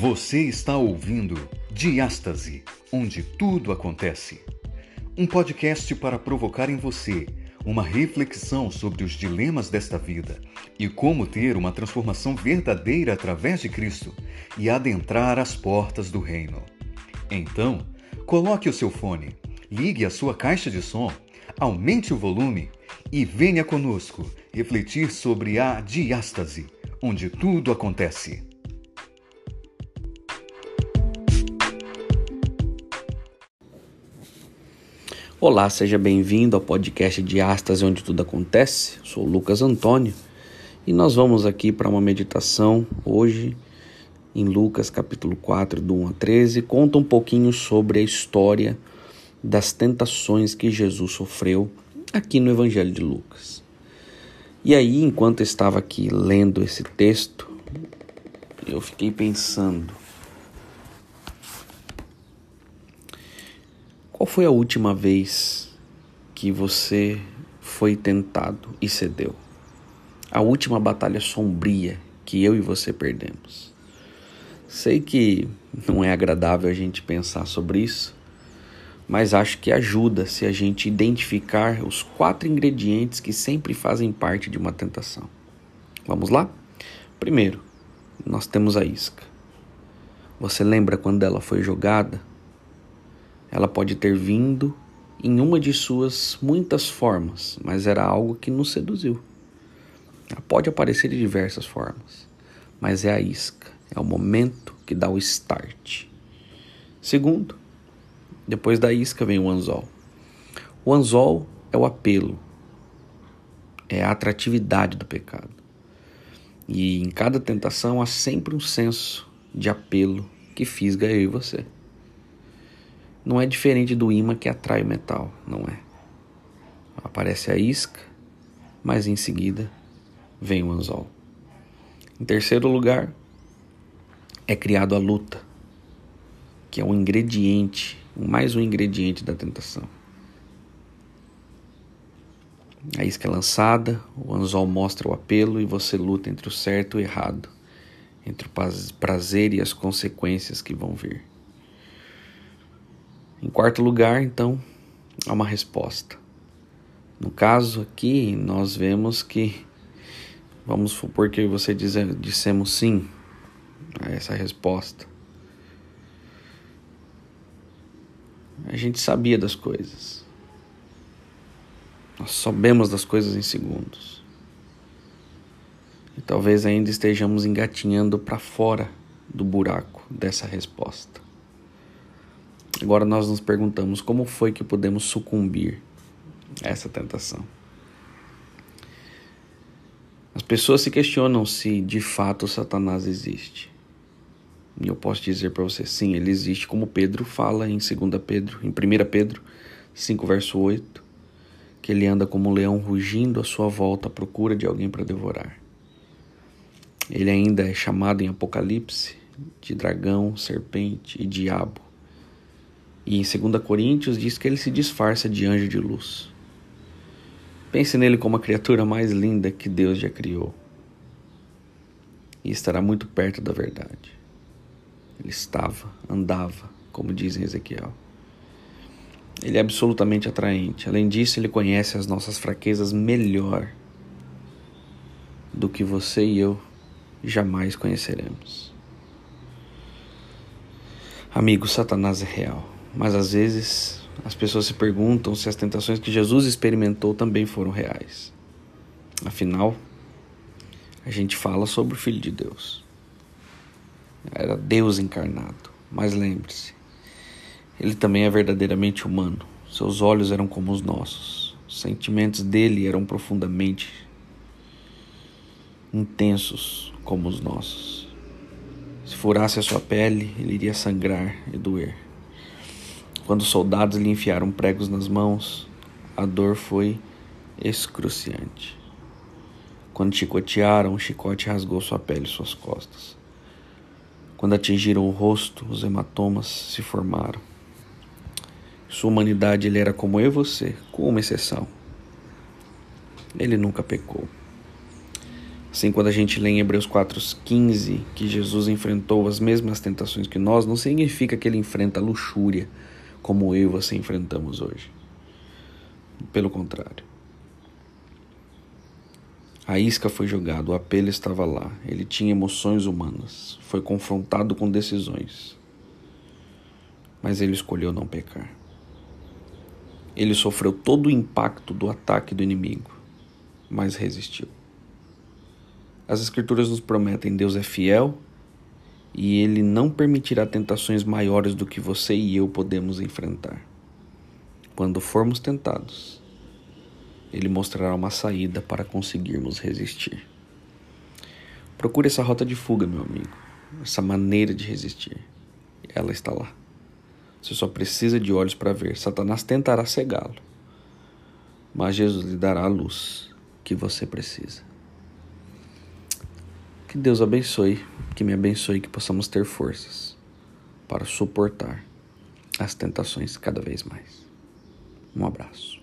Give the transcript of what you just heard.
Você está ouvindo Diástase, onde tudo acontece. Um podcast para provocar em você uma reflexão sobre os dilemas desta vida e como ter uma transformação verdadeira através de Cristo e adentrar as portas do reino. Então, coloque o seu fone, ligue a sua caixa de som, aumente o volume e venha conosco refletir sobre a diástase, onde tudo acontece. Olá, seja bem-vindo ao podcast de Astas, onde tudo acontece. Sou Lucas Antônio e nós vamos aqui para uma meditação hoje em Lucas capítulo 4, do 1 a 13. Conta um pouquinho sobre a história das tentações que Jesus sofreu aqui no Evangelho de Lucas. E aí, enquanto eu estava aqui lendo esse texto, eu fiquei pensando foi a última vez que você foi tentado e cedeu? A última batalha sombria que eu e você perdemos. Sei que não é agradável a gente pensar sobre isso, mas acho que ajuda se a gente identificar os quatro ingredientes que sempre fazem parte de uma tentação. Vamos lá? Primeiro, nós temos a isca. Você lembra quando ela foi jogada? Ela pode ter vindo em uma de suas muitas formas, mas era algo que nos seduziu. Ela pode aparecer de diversas formas, mas é a isca, é o momento que dá o start. Segundo, depois da isca vem o anzol. O anzol é o apelo, é a atratividade do pecado. E em cada tentação há sempre um senso de apelo que fisga eu e você. Não é diferente do imã que atrai o metal, não é? Aparece a isca, mas em seguida vem o anzol. Em terceiro lugar, é criado a luta, que é um ingrediente, mais um ingrediente da tentação. A isca é lançada, o anzol mostra o apelo e você luta entre o certo e o errado, entre o prazer e as consequências que vão vir. Em quarto lugar, então, há uma resposta. No caso aqui, nós vemos que, vamos supor que você dissemos sim a essa resposta. A gente sabia das coisas. Nós sabemos das coisas em segundos. E talvez ainda estejamos engatinhando para fora do buraco dessa resposta. Agora nós nos perguntamos como foi que podemos sucumbir a essa tentação. As pessoas se questionam se de fato Satanás existe. E eu posso dizer para você, sim, ele existe, como Pedro fala em 2 Pedro, em 1 Pedro 5, verso 8, que ele anda como um leão rugindo à sua volta à procura de alguém para devorar. Ele ainda é chamado em Apocalipse de dragão, serpente e diabo. E em 2 Coríntios diz que ele se disfarça de anjo de luz. Pense nele como a criatura mais linda que Deus já criou. E estará muito perto da verdade. Ele estava, andava, como diz em Ezequiel. Ele é absolutamente atraente. Além disso, ele conhece as nossas fraquezas melhor do que você e eu jamais conheceremos. Amigo, Satanás é real. Mas às vezes as pessoas se perguntam se as tentações que Jesus experimentou também foram reais. Afinal, a gente fala sobre o Filho de Deus. Era Deus encarnado. Mas lembre-se, ele também é verdadeiramente humano. Seus olhos eram como os nossos. Os sentimentos dele eram profundamente intensos como os nossos. Se furasse a sua pele, ele iria sangrar e doer. Quando os soldados lhe enfiaram pregos nas mãos, a dor foi excruciante. Quando chicotearam, o chicote rasgou sua pele e suas costas. Quando atingiram o rosto, os hematomas se formaram. Sua humanidade ele era como eu e você, com uma exceção. Ele nunca pecou. Assim, quando a gente lê em Hebreus 4,15 que Jesus enfrentou as mesmas tentações que nós, não significa que ele enfrenta luxúria como eu e você enfrentamos hoje. Pelo contrário. A isca foi jogada, o apelo estava lá, ele tinha emoções humanas, foi confrontado com decisões. Mas ele escolheu não pecar. Ele sofreu todo o impacto do ataque do inimigo, mas resistiu. As Escrituras nos prometem: Deus é fiel e Ele não permitirá tentações maiores do que você e eu podemos enfrentar. Quando formos tentados, Ele mostrará uma saída para conseguirmos resistir. Procure essa rota de fuga, meu amigo, essa maneira de resistir. Ela está lá. Você só precisa de olhos para ver. Satanás tentará cegá-lo, mas Jesus lhe dará a luz que você precisa. Que Deus abençoe, que me abençoe, que possamos ter forças para suportar as tentações cada vez mais. Um abraço.